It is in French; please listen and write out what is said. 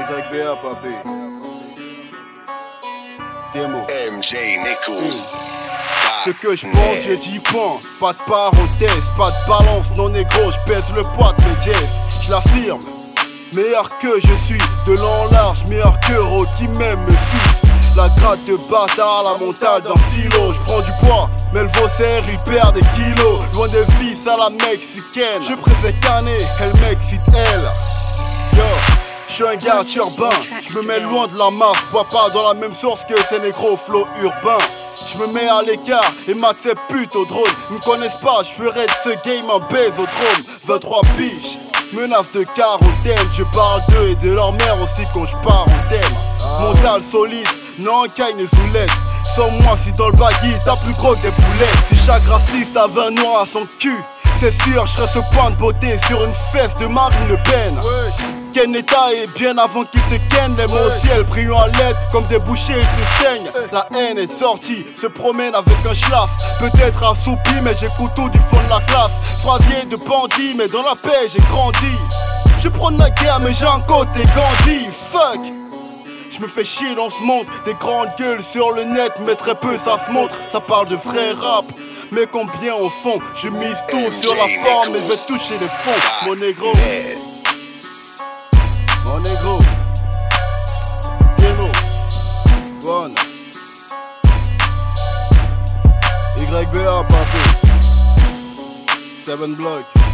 YBA, papi. Démo. MJ Nichols. Ce que je pense, j'ai dit pense. Pas de parenthèse, pas de balance, non négro, je pèse le poids de mes jazz. Je l'affirme, meilleur que je suis, de long large, meilleur que Rocky même me suce. La gratte de bâtard, la montagne d'un philo. Je prends du poids, mais le vaussaire il perd des kilos. Loin des vices à la mexicaine. Je préfère canner, elle m'excite elle. Je suis un gars urbain, je me mets loin de la masse, bois pas dans la même source que ces négros flow urbain. Je me mets à l'écart et m'accepte plutôt drôle. Ils me connaissent pas, je ferai de ce game un baisodrome. 23 piges, menace de quarantaine. Je parle d'eux et de leur mère aussi quand je pars en thème. Mental solide, non caille ne zoulette. Sans moi, si dans le baggy, t'as plus gros que des boulettes. Si chaque raciste avait un noir à son cul, c'est sûr, je serais ce point de beauté sur une fesse de Marine Le Pen. Ken état est bien avant qu'il te ken Les mots au ciel brillent en l'aide comme des bouchers ils te saignent La haine est sortie, se promène avec un schlass. Peut-être assoupi mais j'écoute tout du fond de la classe Phrasier de bandit mais dans la paix j'ai grandi. Je prends la guerre mais j'ai un côté Gandhi. Fuck! Je me fais chier dans ce monde, des grandes gueules sur le net, mais très peu ça se montre, ça parle de vrai rap. Mais combien au fond, je mise tout sur la forme, mais je vais toucher les fonds, mon négro. Négro. Demo. One. YBA, papi. Seven block.